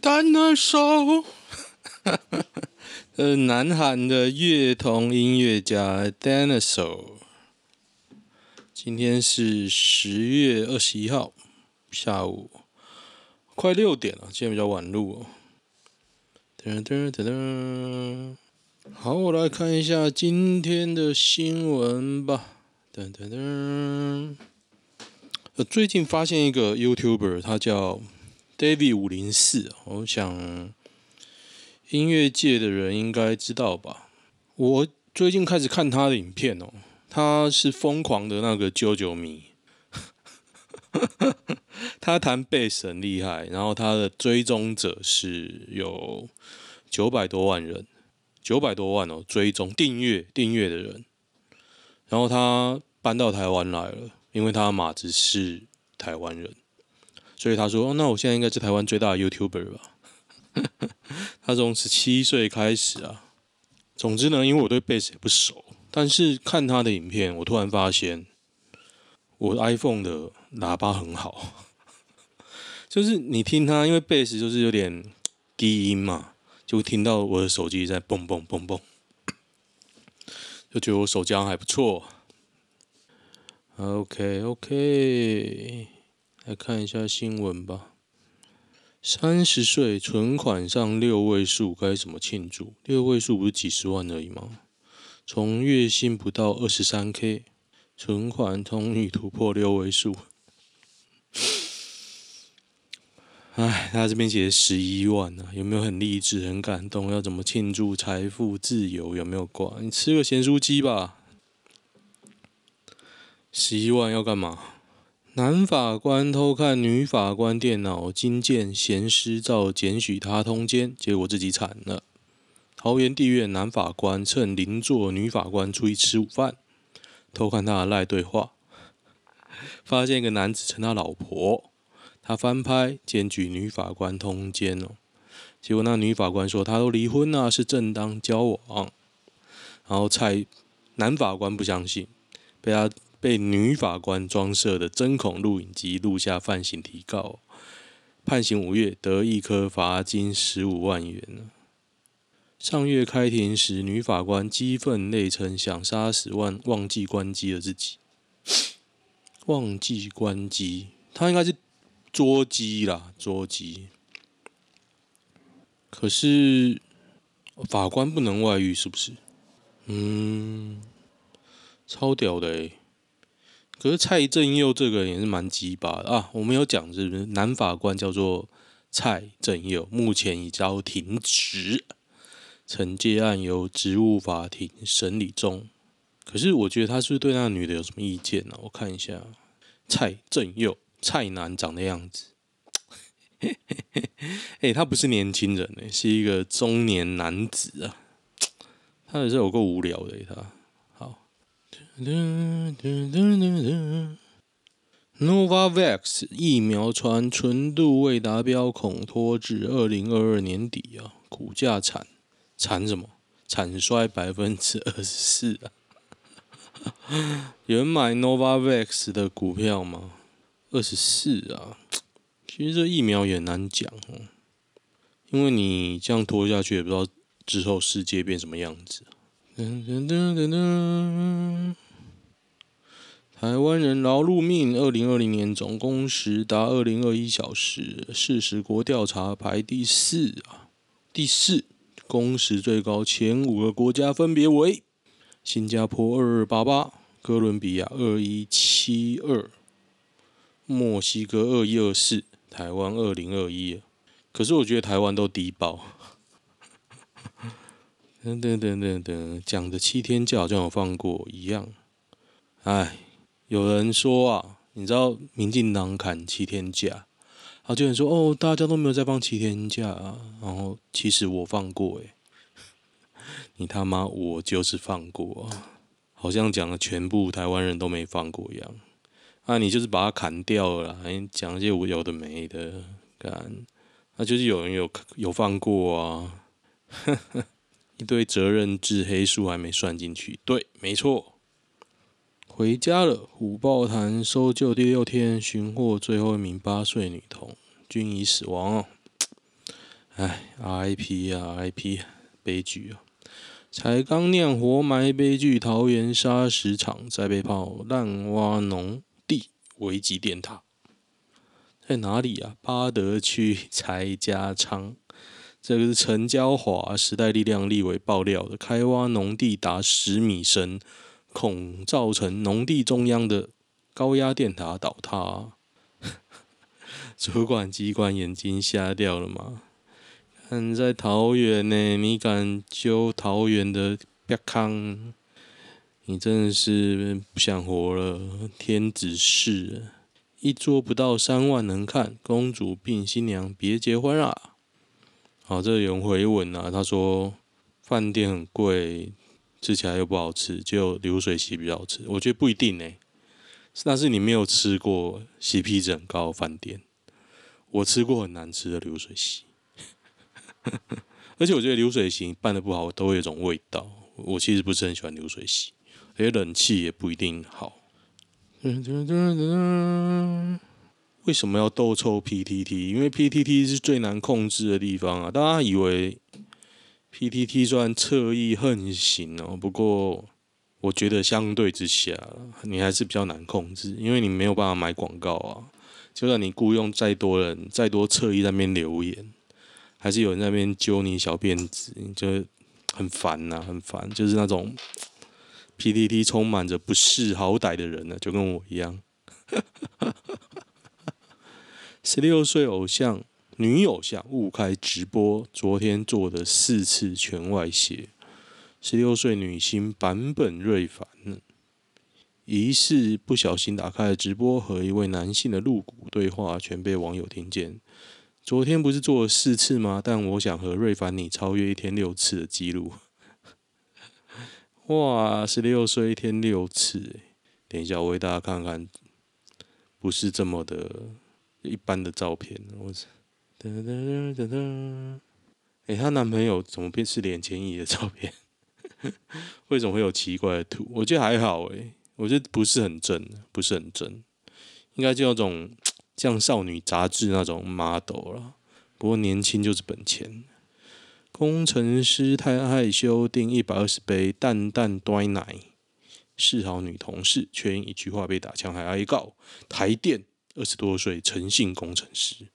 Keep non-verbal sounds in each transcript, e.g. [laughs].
Dinosaur，[laughs] 呃，南韩的乐童音乐家 Dinosaur，今天是十月二十一号下午快六点了，今天比较晚录哦。噔噔噔噔，好，我来看一下今天的新闻吧。噔噔噔，呃，最近发现一个 YouTuber，他叫。David 五零四，我想音乐界的人应该知道吧。我最近开始看他的影片哦，他是疯狂的那个 JoJo 迷，[laughs] 他弹贝斯很厉害，然后他的追踪者是有九百多万人，九百多万哦，追踪订阅订阅的人。然后他搬到台湾来了，因为他马子是台湾人。所以他说：“哦那我现在应该是台湾最大的 YouTuber 吧？” [laughs] 他从十七岁开始啊。总之呢，因为我对贝斯也不熟，但是看他的影片，我突然发现我 iPhone 的喇叭很好。[laughs] 就是你听他，因为贝斯就是有点低音嘛，就听到我的手机在蹦蹦蹦蹦，就觉得我手脚还不错。OK OK。来看一下新闻吧。三十岁存款上六位数该怎么庆祝？六位数不是几十万而已吗？从月薪不到二十三 K，存款终于突破六位数。[sighs] 哎，他这边写十一万啊，有没有很励志、很感动？要怎么庆祝财富自由？有没有挂？你吃个咸酥鸡吧。十一万要干嘛？男法官偷看女法官电脑，惊见咸湿照检举他通奸，结果自己惨了。桃园地院男法官趁邻座女法官出去吃午饭，偷看她的赖对话，发现一个男子称他老婆，他翻拍检举女法官通奸哦。结果那女法官说他都离婚了，是正当交往。然后蔡男法官不相信，被他。被女法官装设的针孔录影机录下犯行提告，判刑五月，得一颗罚金十五万元。上月开庭时，女法官激愤泪称想杀死忘忘记关机了自己，忘记关机，他应该是捉机啦，捉机。可是法官不能外遇，是不是？嗯，超屌的欸可是蔡正佑这个也是蛮鸡巴的啊！我们有讲是不是？男法官叫做蔡正佑，目前已遭停职，惩戒案由职务法庭审理中。可是我觉得他是不是对那个女的有什么意见呢、啊？我看一下，蔡正佑，蔡男长的样子，[laughs] 哎、他不是年轻人呢，是一个中年男子啊。[tsk] 他也是有够无聊的他。Novavax 疫苗传纯度未达标，恐拖至二零二二年底啊！股价惨惨什么？惨衰百分之二十四啊！[laughs] 有人买 Novavax 的股票吗？二十四啊！其实这疫苗也难讲哦，因为你这样拖下去，也不知道之后世界变什么样子。噔噔噔噔噔。台湾人劳碌命，二零二零年总工时达二零二一小时，事实国调查排第四啊，第四工时最高前五个国家分别为新加坡二二八八，哥伦比亚二一七二，墨西哥二一二四，台湾二零二一。可是我觉得台湾都低报，等等等等等，讲的七天假好像有放过一样，哎。有人说啊，你知道民进党砍七天假，然后就有人说哦，大家都没有在放七天假啊。然后其实我放过诶，[laughs] 你他妈我就是放过啊，好像讲了全部台湾人都没放过一样。啊，你就是把它砍掉了啦，还讲一些无有的没的，干，那就是有人有有放过啊，[laughs] 一堆责任制黑数还没算进去，对，没错。回家了。虎豹潭搜救第六天，寻获最后一名八岁女童，均已死亡。唉，RIP 啊，RIP，悲剧啊！才刚酿活埋悲剧，桃园砂石场再被炮滥挖农地，危及电塔。在哪里啊？八德区柴家昌，这个是陈椒华时代力量立委爆料的，开挖农地达十米深，恐造成农地中央的高压电塔倒塌。[laughs] 主管机关眼睛瞎掉了吗？看在桃园呢，你敢揪桃园的瘪康？你真的是不想活了！天子事，一桌不到三万能看，公主病新娘别结婚啊！好，这有人回文啊，他说饭店很贵，吃起来又不好吃，只有流水席比较好吃。我觉得不一定呢，那是你没有吃过 CP 值很高的饭店。我吃过很难吃的流水席。[laughs] 而且我觉得流水席办的不好，都会有种味道。我其实不是很喜欢流水席，而且冷气也不一定好。为什么要斗臭 PTT？因为 PTT 是最难控制的地方啊！大家以为 PTT 算侧翼横行哦，不过我觉得相对之下，你还是比较难控制，因为你没有办法买广告啊。就算你雇佣再多人，再多侧翼在那边留言。还是有人在那边揪你小辫子，就很烦呐、很烦。就是那种 PTT 充满着不识好歹的人呢，就跟我一样。十六岁偶像女偶像误开直播，昨天做的四次全外泄。十六岁女星坂本瑞凡疑似不小心打开了直播，和一位男性的露骨对话，全被网友听见。昨天不是做了四次吗？但我想和瑞凡你超越一天六次的记录。[laughs] 哇，十六岁一天六次！等一下，我为大家看看，不是这么的一般的照片。我是噔噔噔噔，哎，她男朋友怎么变是脸前移的照片？[laughs] 为什么会有奇怪的图？我觉得还好哎，我觉得不是很正，不是很正，应该就那种。[tsk] 像少女杂志那种 model 了，不过年轻就是本钱。工程师太害羞，订一百二十杯淡淡端奶，示好女同事，却因一句话被打枪，还挨告。台电二十多岁陈姓工程师，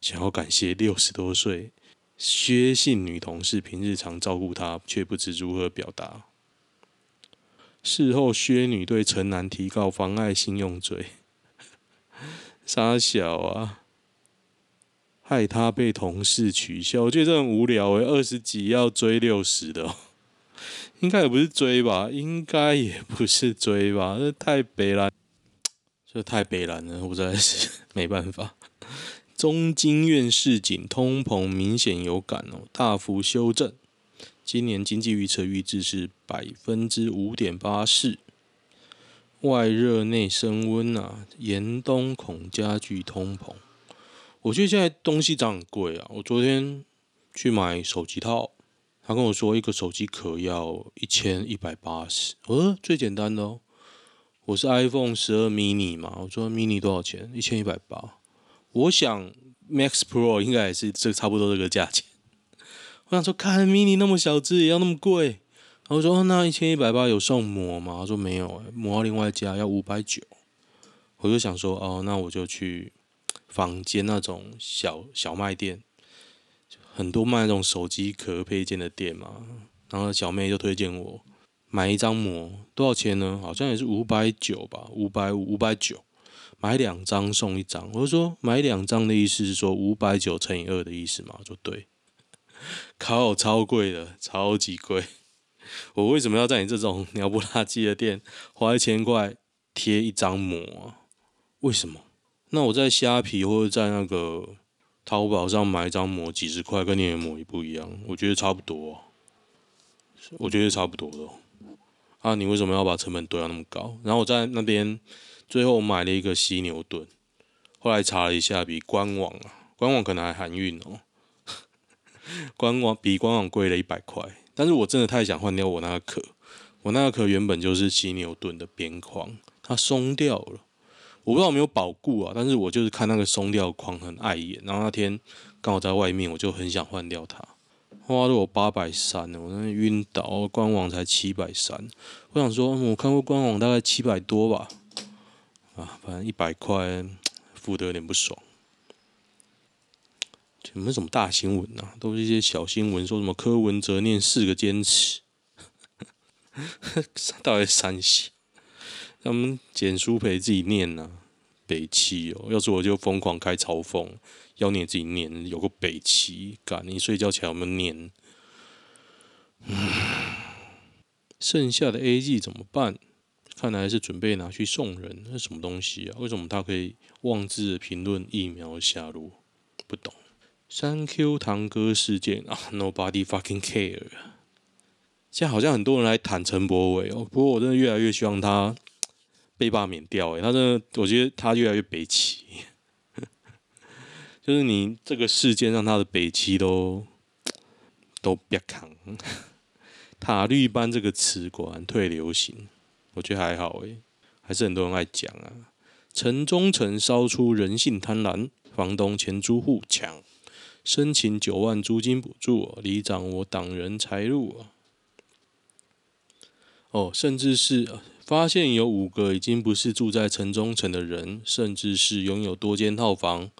想要感谢六十多岁薛姓女同事平日常照顾她，却不知如何表达。事后薛女对陈男提告妨碍信用罪。杀小啊，害他被同事取笑，我觉得这很无聊诶，二十几要追六十的，应该也不是追吧？应该也不是追吧？这太悲了，这太北烂了，我实在是 [laughs] 没办法。中经院市井通膨明显有感哦，大幅修正，今年经济预测预计是百分之五点八四。外热内升温啊，严冬恐加剧通膨。我觉得现在东西涨很贵啊。我昨天去买手机套，他跟我说一个手机壳要一千一百八十。呃，最简单的哦，我是 iPhone 十二 mini 嘛，我说 mini 多少钱？一千一百八。我想 Max Pro 应该也是这差不多这个价钱。我想说，看 mini 那么小只也要那么贵。我说：“那一千一百八有送膜吗？”他说：“没有，膜另外加，要五百九。”我就想说：“哦，那我就去房间那种小小卖店，很多卖那种手机壳配件的店嘛。”然后小妹就推荐我买一张膜，多少钱呢？好像也是五百九吧，五百五、五百九，买两张送一张。我就说：“买两张的意思是说五百九乘以二的意思嘛？”我说：“对。”靠，超贵的，超级贵。我为什么要在你这种 [laughs] 鸟不拉几的店花一千块贴一张膜啊？为什么？那我在虾皮或者在那个淘宝上买一张膜几十块，跟你的膜也不一样，我觉得差不多。我觉得差不多的。啊，你为什么要把成本堆到那么高？然后我在那边最后买了一个犀牛盾，后来查了一下，比官网啊，官网可能还含运哦，官网比官网贵了一百块。但是我真的太想换掉我那个壳，我那个壳原本就是犀牛盾的边框，它松掉了。我不知道有没有保固啊，但是我就是看那个松掉框很碍眼，然后那天刚好在外面，我就很想换掉它。花了我八百三呢，我那晕倒，官网才七百三。我想说，我看过官网大概七百多吧，啊，反正一百块付得有点不爽。有没什么大新闻啊？都是一些小新闻，说什么柯文哲念四个坚持，[laughs] 到底三小？他们简书培自己念呐、北七哦。要是我就疯狂开嘲讽。要念自己念，有个北七，干你睡觉起来有没有念？剩下的 A G 怎么办？看来是准备拿去送人，那什么东西啊？为什么他可以妄自评论疫苗下落？不懂。三 Q 堂哥事件啊，Nobody fucking care。现在好像很多人来谈陈柏伟哦，不过我真的越来越希望他被罢免掉。诶，他真的，我觉得他越来越北齐。[laughs] 就是你这个事件让他的北齐都都别扛，塔绿班这个词果然退流行，我觉得还好诶，还是很多人爱讲啊。城中城烧出人性贪婪，房东前租户抢，申请九万租金补助，里长我挡人财路啊。哦，甚至是发现有五个已经不是住在城中城的人，甚至是拥有多间套房。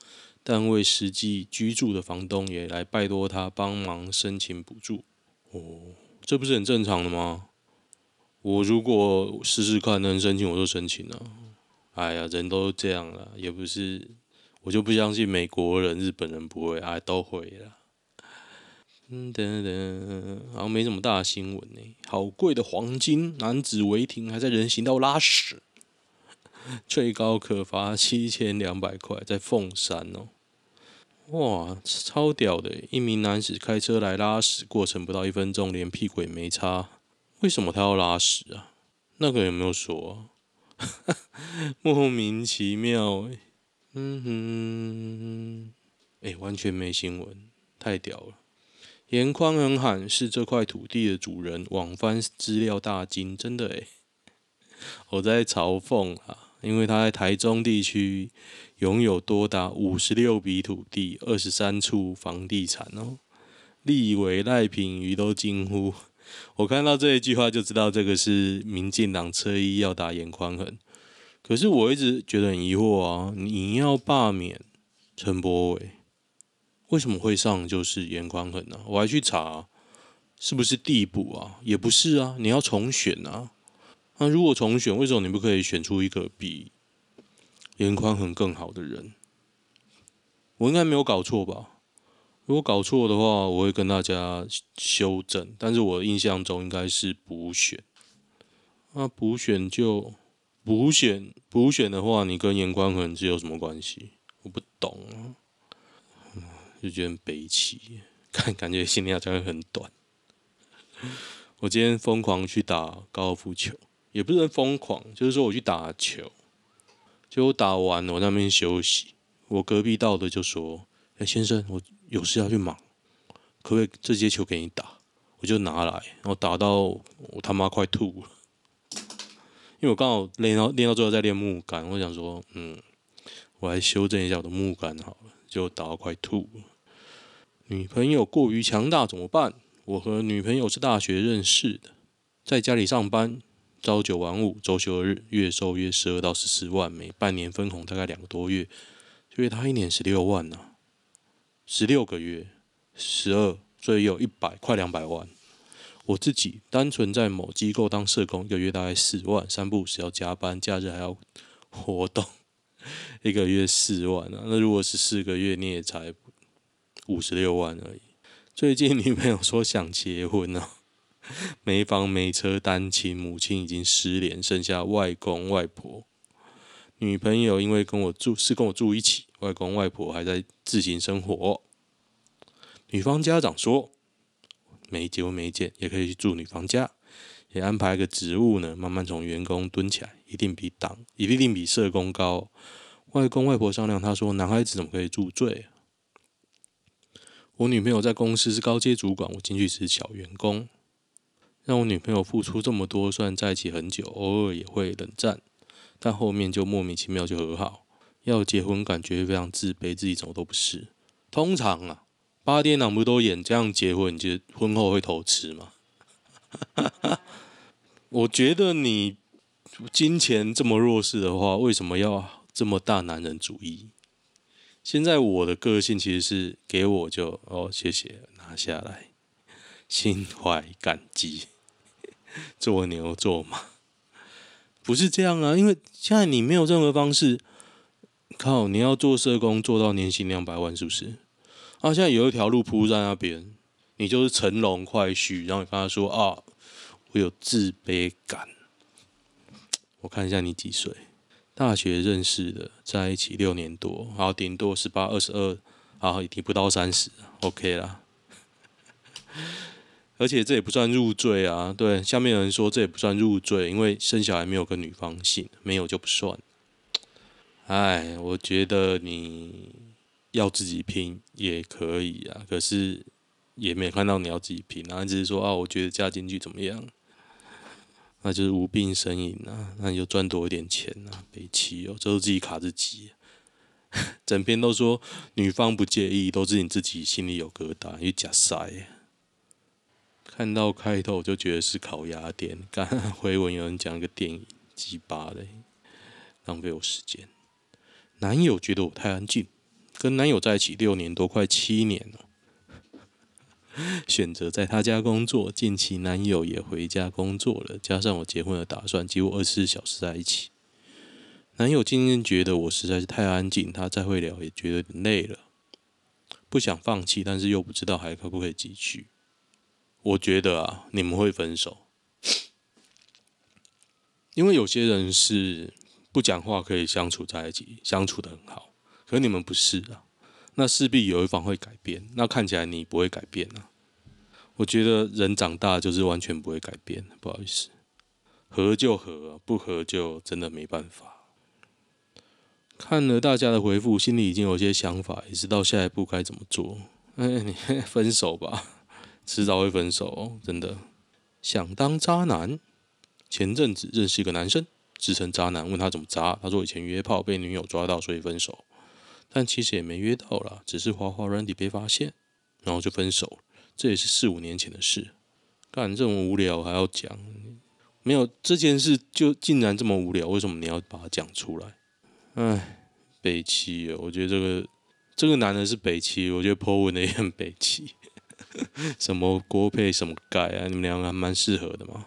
但未实际居住的房东也来拜托他帮忙申请补助，哦，这不是很正常的吗？我如果试试看能申请，我就申请了。哎呀，人都这样了，也不是，我就不相信美国人、日本人不会，哎，都会了。嗯，等等，好像没什么大新闻呢。好贵的黄金，男子违停还在人行道拉屎，最高可罚七千两百块，在凤山哦。哇，超屌的！一名男子开车来拉屎，过程不到一分钟，连屁股也没擦。为什么他要拉屎啊？那个有没有说啊？[laughs] 莫名其妙。嗯哼，哎，完全没新闻，太屌了。颜宽恒喊是这块土地的主人，网翻资料大惊，真的哎。我在嘲讽啊，因为他在台中地区。拥有多达五十六笔土地、二十三处房地产哦，立委赖品妤都惊呼。我看到这一句话就知道这个是民进党车衣要打颜宽恒。可是我一直觉得很疑惑啊，你要罢免陈柏伟，为什么会上就是颜宽恒呢？我还去查，是不是递补啊？也不是啊，你要重选啊。那如果重选，为什么你不可以选出一个比？颜宽恒更好的人，我应该没有搞错吧？如果搞错的话，我会跟大家修正。但是我印象中应该是补选。那补选就补选，补选的话，你跟颜宽恒是有什么关系？我不懂啊，就觉得很悲戚，感感觉心里好像很短。我今天疯狂去打高尔夫球，也不是疯狂，就是说我去打球。就我打完，我那边休息。我隔壁到的就说：“哎、先生，我有事要去忙，可不可以这些球给你打？”我就拿来，然后打到我他妈快吐了。因为我刚好练到练到最后在练木杆，我想说，嗯，我来修正一下我的木杆好了，就打到快吐了。女朋友过于强大怎么办？我和女朋友是大学认识的，在家里上班。朝九晚五，周休日，月收约十二到十四万，每半年分红大概两个多月，所以他一年十六万呢、啊，十六个月，十二，所以有一百快两百万。我自己单纯在某机构当社工，一个月大概四万，三不五时要加班，假日还要活动，一个月四万啊。那如果是四个月，你也才五十六万而已。最近女朋友说想结婚呢、没房没车，单亲，母亲已经失联，剩下外公外婆。女朋友因为跟我住是跟我住一起，外公外婆还在自行生活。女方家长说，没结婚没见也可以去住女方家，也安排个职务呢，慢慢从员工蹲起来，一定比党一定比社工高。外公外婆商量，他说男孩子怎么可以住最？我女朋友在公司是高阶主管，我进去是小员工。让我女朋友付出这么多，虽然在一起很久，偶尔也会冷战。但后面就莫名其妙就和好。要结婚感觉非常自卑，自己怎么都不是。通常啊，八点档不都演这样结婚，你觉得婚后会偷吃吗？[laughs] 我觉得你金钱这么弱势的话，为什么要这么大男人主义？现在我的个性其实是给我就哦，谢谢，拿下来，心怀感激。[laughs] 做牛做马，不是这样啊！因为现在你没有任何方式，靠，你要做社工做到年薪两百万，是不是？啊，现在有一条路铺在那边，你就是乘龙快婿，然后你跟他说啊，有自卑感。我看一下你几岁？大学认识的，在一起六年多，然后顶多十八、二十二，然后已经不到三十，OK 啦。[laughs] 而且这也不算入赘啊，对，下面有人说这也不算入赘，因为生小孩没有跟女方姓，没有就不算。哎，我觉得你要自己拼也可以啊，可是也没看到你要自己拼，然后只是说啊，我觉得嫁进去怎么样？那就是无病呻吟啊，那你就赚多一点钱啊，悲戚哦，这都自己卡自己，[laughs] 整篇都说女方不介意，都是你自己心里有疙瘩，你假塞。看到开头就觉得是烤鸭店，刚回文有人讲一个电影，鸡巴的，浪费我时间。男友觉得我太安静，跟男友在一起六年多，快七年了，[laughs] 选择在他家工作。近期男友也回家工作了，加上我结婚的打算，几乎二十四小时在一起。男友今天觉得我实在是太安静，他再会聊也觉得累了，不想放弃，但是又不知道还可不可以继续。我觉得啊，你们会分手，因为有些人是不讲话可以相处在一起，相处得很好，可你们不是啊，那势必有一方会改变。那看起来你不会改变啊。我觉得人长大就是完全不会改变，不好意思，合就合，不合就真的没办法。看了大家的回复，心里已经有些想法，也知道下一步该怎么做。哎，你 [laughs] 分手吧。迟早会分手，真的。想当渣男，前阵子认识一个男生，自称渣男，问他怎么渣，他说以前约炮被女友抓到，所以分手。但其实也没约到啦，只是滑滑软体被发现，然后就分手。这也是四五年前的事。干这么无聊还要讲？没有这件事就竟然这么无聊，为什么你要把它讲出来？哎，北七哦，我觉得这个这个男的是北七，我觉得 po 文的也很北七。[laughs] 什么锅配什么盖啊？你们两个还蛮适合的嘛。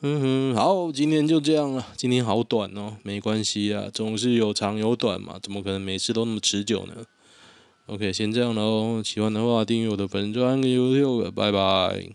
嗯哼，好，今天就这样了。今天好短哦，没关系啊，总是有长有短嘛，怎么可能每次都那么持久呢？OK，先这样喽。喜欢的话，订阅我的粉专 YouTube，拜拜。